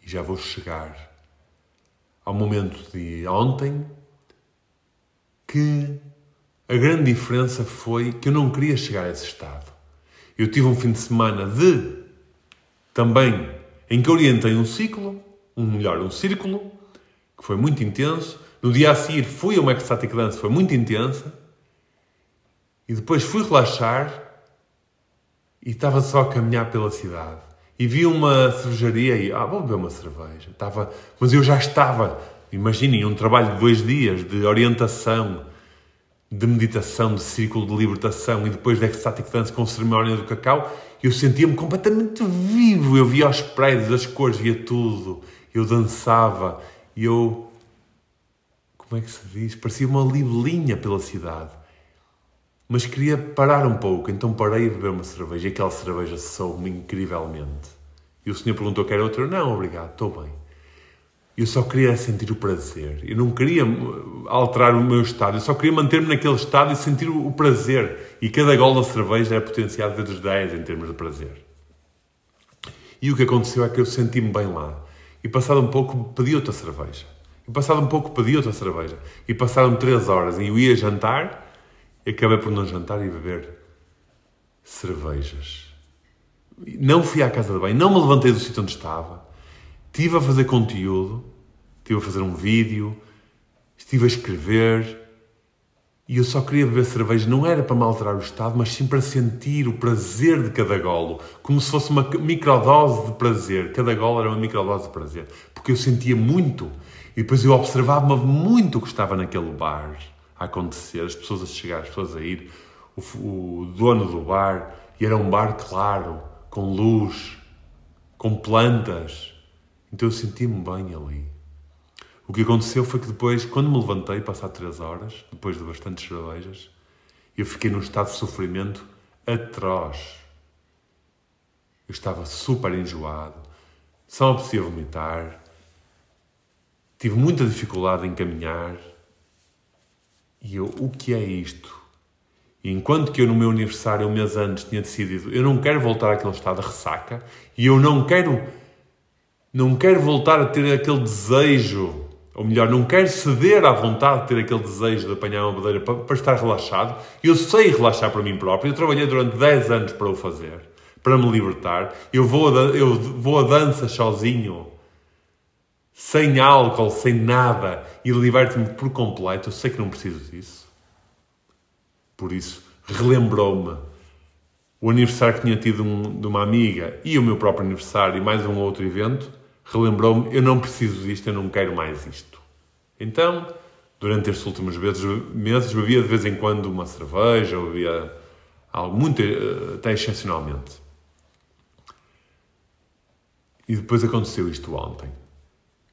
E já vou chegar ao momento de ontem que a grande diferença foi que eu não queria chegar a esse estado. Eu tive um fim de semana de também em que orientei um ciclo, um melhor, um círculo, que foi muito intenso. No dia a seguir fui a uma ecstatic dance, foi muito intensa. E depois fui relaxar e estava só a caminhar pela cidade. E vi uma cervejaria e, ah, vou beber uma cerveja. Estava, mas eu já estava Imaginem um trabalho de dois dias de orientação, de meditação, de círculo de libertação e depois de ecstatic dance com cerimónia do cacau. Eu sentia-me completamente vivo. Eu via os prédios, as cores, via tudo. eu dançava, eu. Como é que se diz? Parecia uma libelinha pela cidade. Mas queria parar um pouco, então parei a beber uma cerveja e aquela cerveja soube-me incrivelmente. E o senhor perguntou: quer outra? Não, obrigado, estou bem. Eu só queria sentir o prazer. Eu não queria alterar o meu estado. Eu só queria manter-me naquele estado e sentir o prazer. E cada gol da cerveja é potenciado vezes 10 em termos de prazer. E o que aconteceu é que eu senti-me bem lá. E passado um pouco pedi outra cerveja. E passado um pouco pedi outra cerveja. E passaram 3 horas e eu ia jantar e acabei por não jantar e beber cervejas. Não fui à casa de banho, não me levantei do sítio onde estava Estive a fazer conteúdo, estive a fazer um vídeo, estive a escrever e eu só queria beber cerveja. Não era para me alterar o estado, mas sim para sentir o prazer de cada golo, como se fosse uma microdose de prazer. Cada golo era uma microdose de prazer, porque eu sentia muito. E depois eu observava muito o que estava naquele bar a acontecer, as pessoas a chegar, as pessoas a ir, o, o dono do bar, e era um bar claro, com luz, com plantas então eu senti-me bem ali. O que aconteceu foi que depois, quando me levantei, passado três horas, depois de bastantes cervejas, eu fiquei num estado de sofrimento atroz. Eu estava super enjoado, só apetecia vomitar, tive muita dificuldade em caminhar. E eu, o que é isto? E enquanto que eu no meu aniversário, um mês antes, tinha decidido, eu não quero voltar àquele estado de ressaca, e eu não quero não quero voltar a ter aquele desejo, ou melhor, não quero ceder à vontade de ter aquele desejo de apanhar uma madeira para, para estar relaxado. Eu sei relaxar para mim próprio. Eu trabalhei durante 10 anos para o fazer, para me libertar. Eu vou a, eu vou a dança sozinho, sem álcool, sem nada, e liberto-me por completo. Eu sei que não preciso disso. Por isso, relembrou-me o aniversário que tinha tido um, de uma amiga e o meu próprio aniversário e mais um outro evento relembrou-me: eu não preciso disto, eu não quero mais isto. Então, durante estes últimos meses, bebia de vez em quando uma cerveja, bebia algo muito, eh, até excepcionalmente. E depois aconteceu isto ontem,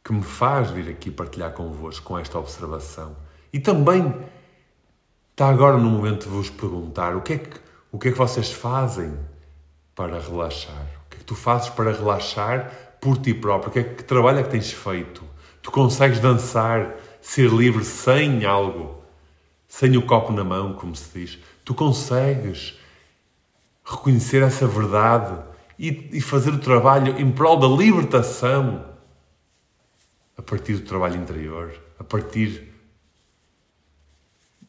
que me faz vir aqui partilhar convosco com esta observação. E também está agora no momento de vos perguntar o que é que, o que, é que vocês fazem para relaxar. O que é que tu fazes para relaxar por ti próprio? Que, é, que trabalho é que tens feito? Tu consegues dançar, ser livre sem algo, sem o copo na mão, como se diz. Tu consegues reconhecer essa verdade e, e fazer o trabalho em prol da libertação a partir do trabalho interior, a partir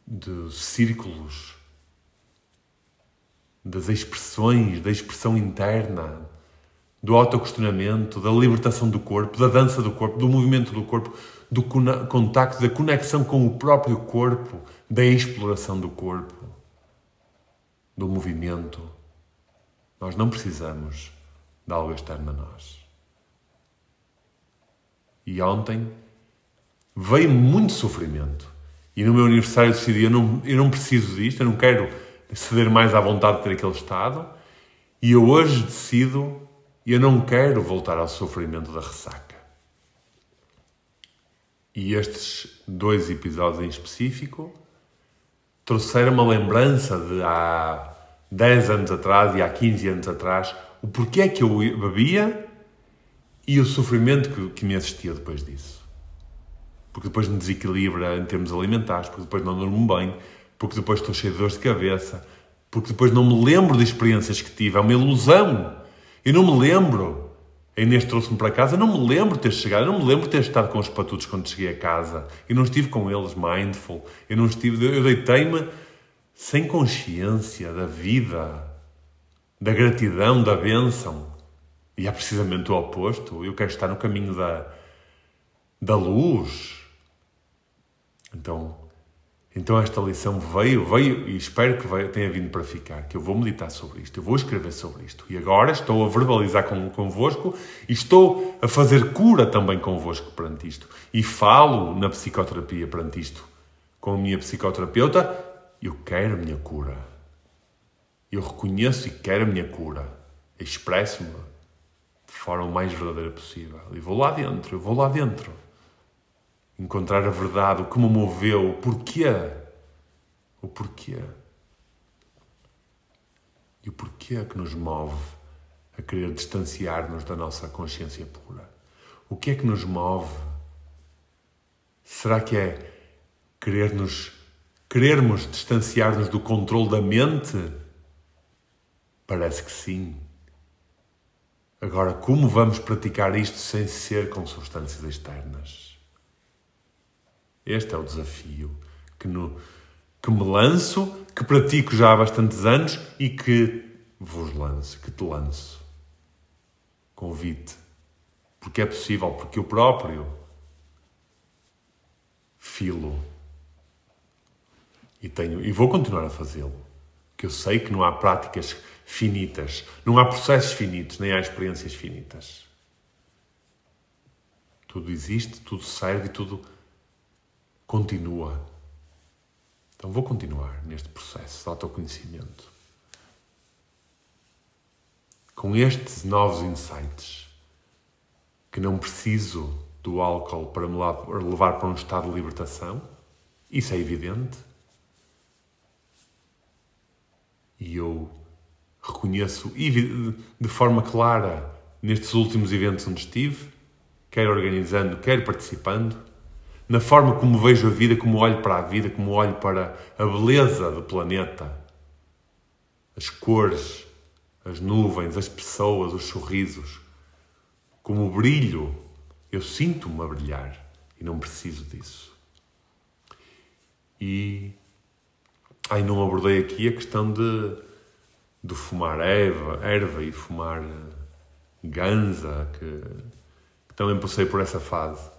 dos círculos, das expressões, da expressão interna, do autoquestionamento, da libertação do corpo, da dança do corpo, do movimento do corpo, do contacto, da conexão com o próprio corpo, da exploração do corpo, do movimento. Nós não precisamos de algo externo a nós. E ontem veio muito sofrimento. E no meu aniversário decidi: eu não, eu não preciso disto, eu não quero ceder mais à vontade de ter aquele estado. E eu hoje decido e eu não quero voltar ao sofrimento da ressaca. E estes dois episódios em específico trouxeram uma lembrança de há 10 anos atrás e há 15 anos atrás o porquê é que eu bebia e o sofrimento que, que me assistia depois disso. Porque depois me desequilibra em termos alimentares, porque depois não durmo bem, porque depois estou cheio de dores de cabeça, porque depois não me lembro de experiências que tive, é uma ilusão eu não me lembro. A Inês trouxe-me para casa, eu não me lembro de ter chegado, eu não me lembro de ter estado com os patutos quando cheguei a casa. Eu não estive com eles mindful. Eu não estive, eu deitei-me sem consciência da vida, da gratidão, da bênção. E é precisamente o oposto. Eu quero estar no caminho da, da luz. Então, então esta lição veio, veio e espero que tenha vindo para ficar, que eu vou meditar sobre isto, eu vou escrever sobre isto. E agora estou a verbalizar com, convosco e estou a fazer cura também convosco perante isto. E falo na psicoterapia perante isto. Com a minha psicoterapeuta, eu quero a minha cura. Eu reconheço e quero a minha cura. Expresso-me de forma mais verdadeira possível. E vou lá dentro, eu vou lá dentro. Encontrar a verdade, o que me moveu, o porquê. O porquê. E o porquê que nos move a querer distanciar-nos da nossa consciência pura? O que é que nos move? Será que é querer-nos, querermos distanciar-nos do controle da mente? Parece que sim. Agora, como vamos praticar isto sem ser com substâncias externas? Este é o desafio que, no, que me lanço, que pratico já há bastantes anos e que vos lanço, que te lanço. Convite. Porque é possível, porque eu próprio filo. E, tenho, e vou continuar a fazê-lo. Que eu sei que não há práticas finitas, não há processos finitos, nem há experiências finitas. Tudo existe, tudo serve tudo continua. Então vou continuar neste processo de autoconhecimento. Com estes novos insights, que não preciso do álcool para me levar para um estado de libertação, isso é evidente. E eu reconheço de forma clara nestes últimos eventos onde estive, quer organizando, quer participando, na forma como vejo a vida, como olho para a vida, como olho para a beleza do planeta, as cores, as nuvens, as pessoas, os sorrisos, como brilho. Eu sinto-me a brilhar e não preciso disso. E. Ai, não abordei aqui a questão de, de fumar erva, erva e fumar ganza, que, que também passei por essa fase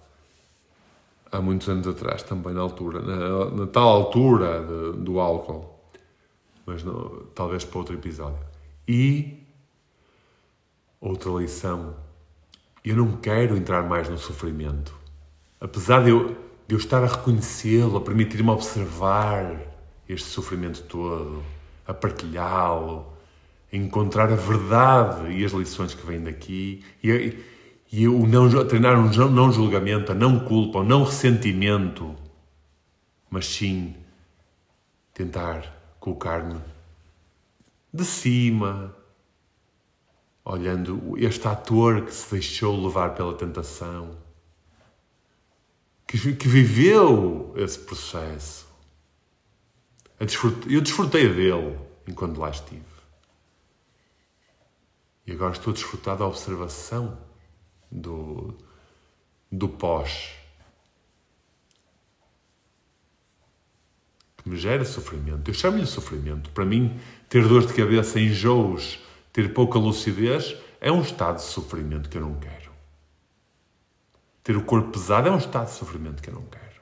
há muitos anos atrás, também na altura, na, na tal altura de, do álcool, mas não, talvez para outro episódio. E outra lição, eu não quero entrar mais no sofrimento. Apesar de eu, de eu estar a reconhecê-lo, a permitir-me observar este sofrimento todo, a partilhá-lo, a encontrar a verdade e as lições que vêm daqui e, e o não, treinar um não julgamento, a não culpa, o não ressentimento, mas sim tentar colocar-me de cima, olhando este ator que se deixou levar pela tentação, que, que viveu esse processo. Eu desfrutei dele enquanto lá estive. E agora estou a desfrutar da observação do, do pós. Que me gera sofrimento. Eu chamo-lhe sofrimento. Para mim, ter dor de cabeça, enjoos, ter pouca lucidez, é um estado de sofrimento que eu não quero. Ter o corpo pesado é um estado de sofrimento que eu não quero.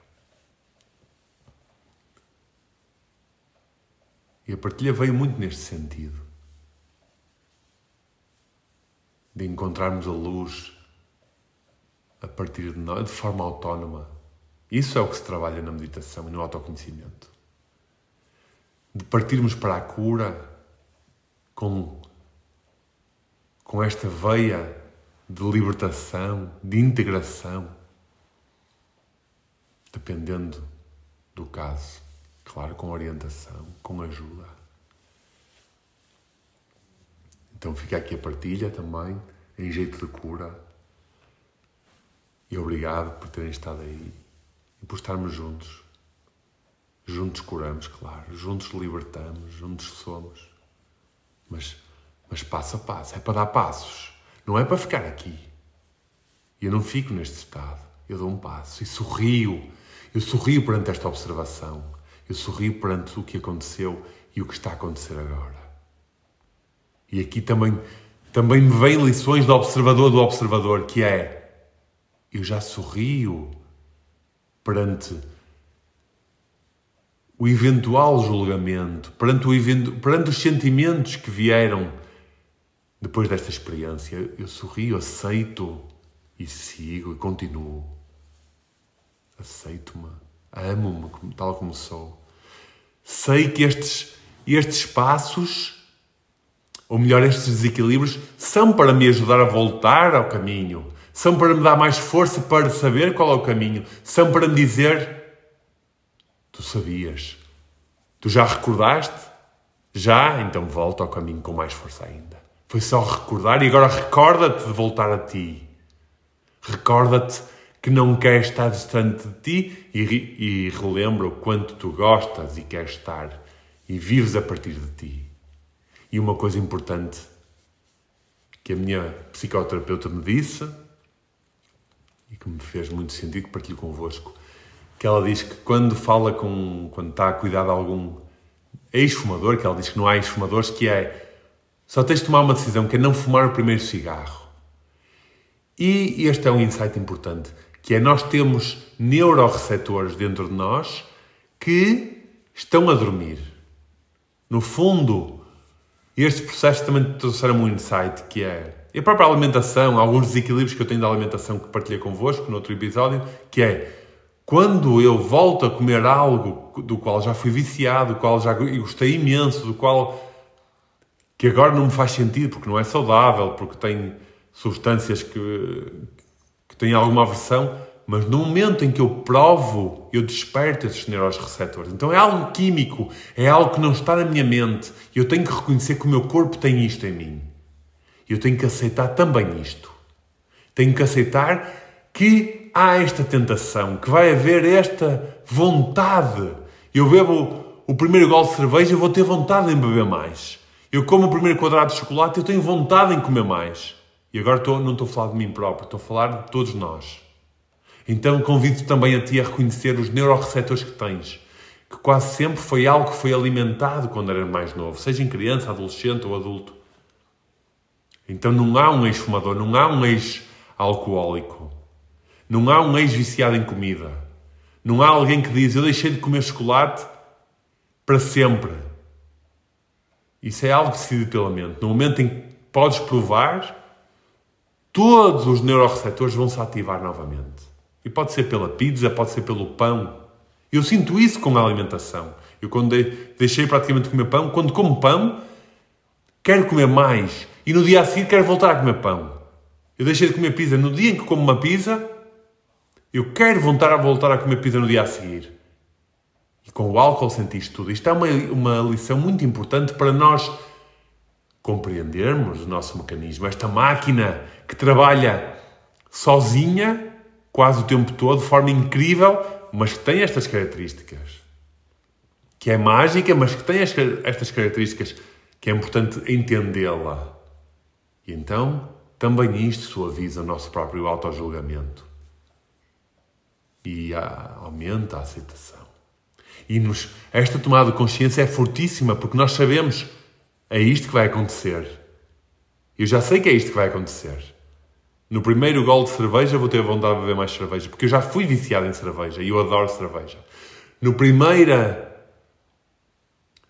E a partilha veio muito neste sentido. De encontrarmos a luz a partir de nós, de forma autónoma. Isso é o que se trabalha na meditação e no autoconhecimento. De partirmos para a cura com, com esta veia de libertação, de integração, dependendo do caso. Claro, com orientação, com ajuda. Então fica aqui a partilha também, em jeito de cura e obrigado por terem estado aí e por estarmos juntos. Juntos curamos, claro. Juntos libertamos, juntos somos. Mas, mas passo a passo. É para dar passos. Não é para ficar aqui. Eu não fico neste estado. Eu dou um passo e sorrio. Eu sorrio perante esta observação. Eu sorrio perante o que aconteceu e o que está a acontecer agora. E aqui também, também me vêm lições do observador do observador, que é eu já sorrio perante o eventual julgamento, perante, o evento, perante os sentimentos que vieram depois desta experiência. Eu sorrio, aceito e sigo e continuo. Aceito-me, amo-me tal como sou. Sei que estes, estes passos ou melhor, estes desequilíbrios, são para me ajudar a voltar ao caminho, são para me dar mais força para saber qual é o caminho, são para me dizer: Tu sabias, tu já recordaste? Já? Então volta ao caminho com mais força ainda. Foi só recordar e agora recorda-te de voltar a ti. Recorda-te que não queres estar distante de ti e, e relembra o quanto tu gostas e queres estar e vives a partir de ti. E uma coisa importante que a minha psicoterapeuta me disse e que me fez muito sentido que partilho convosco, que ela diz que quando fala com, quando está a cuidar de algum ex-fumador, que ela diz que não há ex-fumadores, que é só tens de tomar uma decisão, que é não fumar o primeiro cigarro. E este é um insight importante, que é nós temos neuroreceptores dentro de nós que estão a dormir. No fundo, este processo também trouxeram um insight, que é a própria alimentação, alguns desequilíbrios que eu tenho da alimentação que partilhei convosco no outro episódio, que é quando eu volto a comer algo do qual já fui viciado, do qual já gostei imenso, do qual que agora não me faz sentido porque não é saudável, porque tem substâncias que, que têm alguma aversão, mas no momento em que eu provo, eu desperto esses neuroreceptores. Então é algo químico, é algo que não está na minha mente. Eu tenho que reconhecer que o meu corpo tem isto em mim. Eu tenho que aceitar também isto. Tenho que aceitar que há esta tentação, que vai haver esta vontade. Eu bebo o primeiro gol de cerveja, eu vou ter vontade em beber mais. Eu como o primeiro quadrado de chocolate, eu tenho vontade em comer mais. E agora estou, não estou a falar de mim próprio, estou a falar de todos nós. Então convido também a ti a reconhecer os neuroreceptores que tens, que quase sempre foi algo que foi alimentado quando eras mais novo, seja em criança, adolescente ou adulto. Então não há um ex-fumador, não há um ex-alcoólico. Não há um ex-viciado em comida. Não há alguém que diz: Eu deixei de comer chocolate para sempre. Isso é algo decidido pela mente. No momento em que podes provar, todos os neuroreceptores vão se ativar novamente. E pode ser pela pizza, pode ser pelo pão. Eu sinto isso com a alimentação. Eu, quando deixei praticamente de comer pão, quando como pão, quero comer mais. E no dia a seguir quero voltar a comer pão. Eu deixei de comer pizza. No dia em que como uma pizza, eu quero voltar a voltar a comer pizza no dia a seguir. E com o álcool sentiste tudo. Isto é uma, uma lição muito importante para nós compreendermos o nosso mecanismo. Esta máquina que trabalha sozinha, quase o tempo todo, de forma incrível, mas que tem estas características. Que é mágica, mas que tem estas características que é importante entendê-la. E então, também isto suaviza o nosso próprio auto-julgamento e a, aumenta a aceitação. E nos, esta tomada de consciência é fortíssima porque nós sabemos é isto que vai acontecer. Eu já sei que é isto que vai acontecer. No primeiro gol de cerveja vou ter vontade de beber mais cerveja, porque eu já fui viciado em cerveja e eu adoro cerveja. No primeiro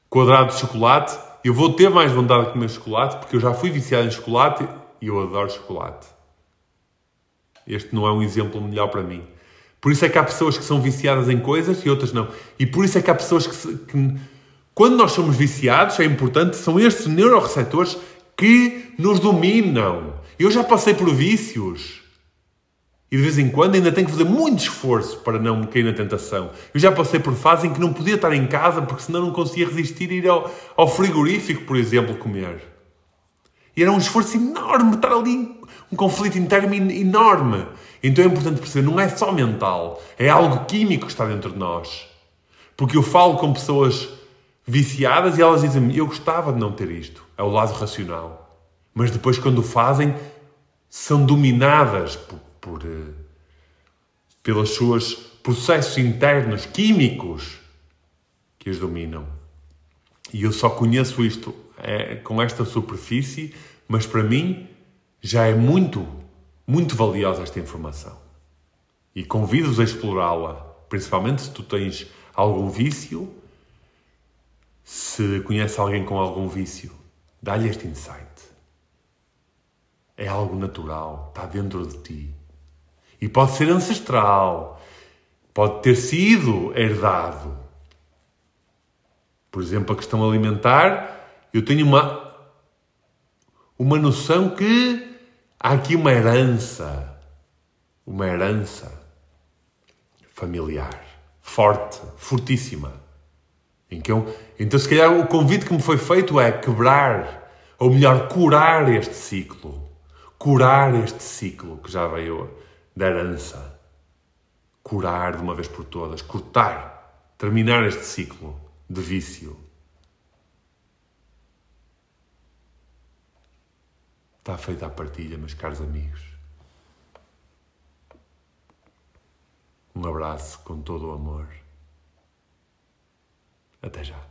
quadrado de chocolate, eu vou ter mais vontade de comer chocolate, porque eu já fui viciado em chocolate e eu adoro chocolate. Este não é um exemplo melhor para mim. Por isso é que há pessoas que são viciadas em coisas e outras não. E por isso é que há pessoas que, que quando nós somos viciados, é importante, são estes neuroreceptores que nos dominam. Eu já passei por vícios. E de vez em quando ainda tenho que fazer muito esforço para não cair na tentação. Eu já passei por fase em que não podia estar em casa porque senão não conseguia resistir a ir ao, ao frigorífico, por exemplo, comer. E era um esforço enorme estar ali, um conflito interno enorme. Então é importante perceber, não é só mental, é algo químico que está dentro de nós. Porque eu falo com pessoas viciadas e elas dizem-me, eu gostava de não ter isto. É o lado racional. Mas depois, quando o fazem, são dominadas por, por pelos seus processos internos químicos que as dominam. E eu só conheço isto é, com esta superfície, mas para mim já é muito muito valiosa esta informação. E convido-vos a explorá-la, principalmente se tu tens algum vício, se conheces alguém com algum vício, dá-lhe este insight. É algo natural, está dentro de ti. E pode ser ancestral, pode ter sido herdado. Por exemplo, a questão alimentar, eu tenho uma uma noção que há aqui uma herança, uma herança familiar, forte, fortíssima. Eu, então, se calhar, o convite que me foi feito é quebrar, ou melhor, curar este ciclo. Curar este ciclo que já veio da herança. Curar de uma vez por todas, cortar, terminar este ciclo de vício. Está feita a partilha, meus caros amigos. Um abraço com todo o amor. Até já.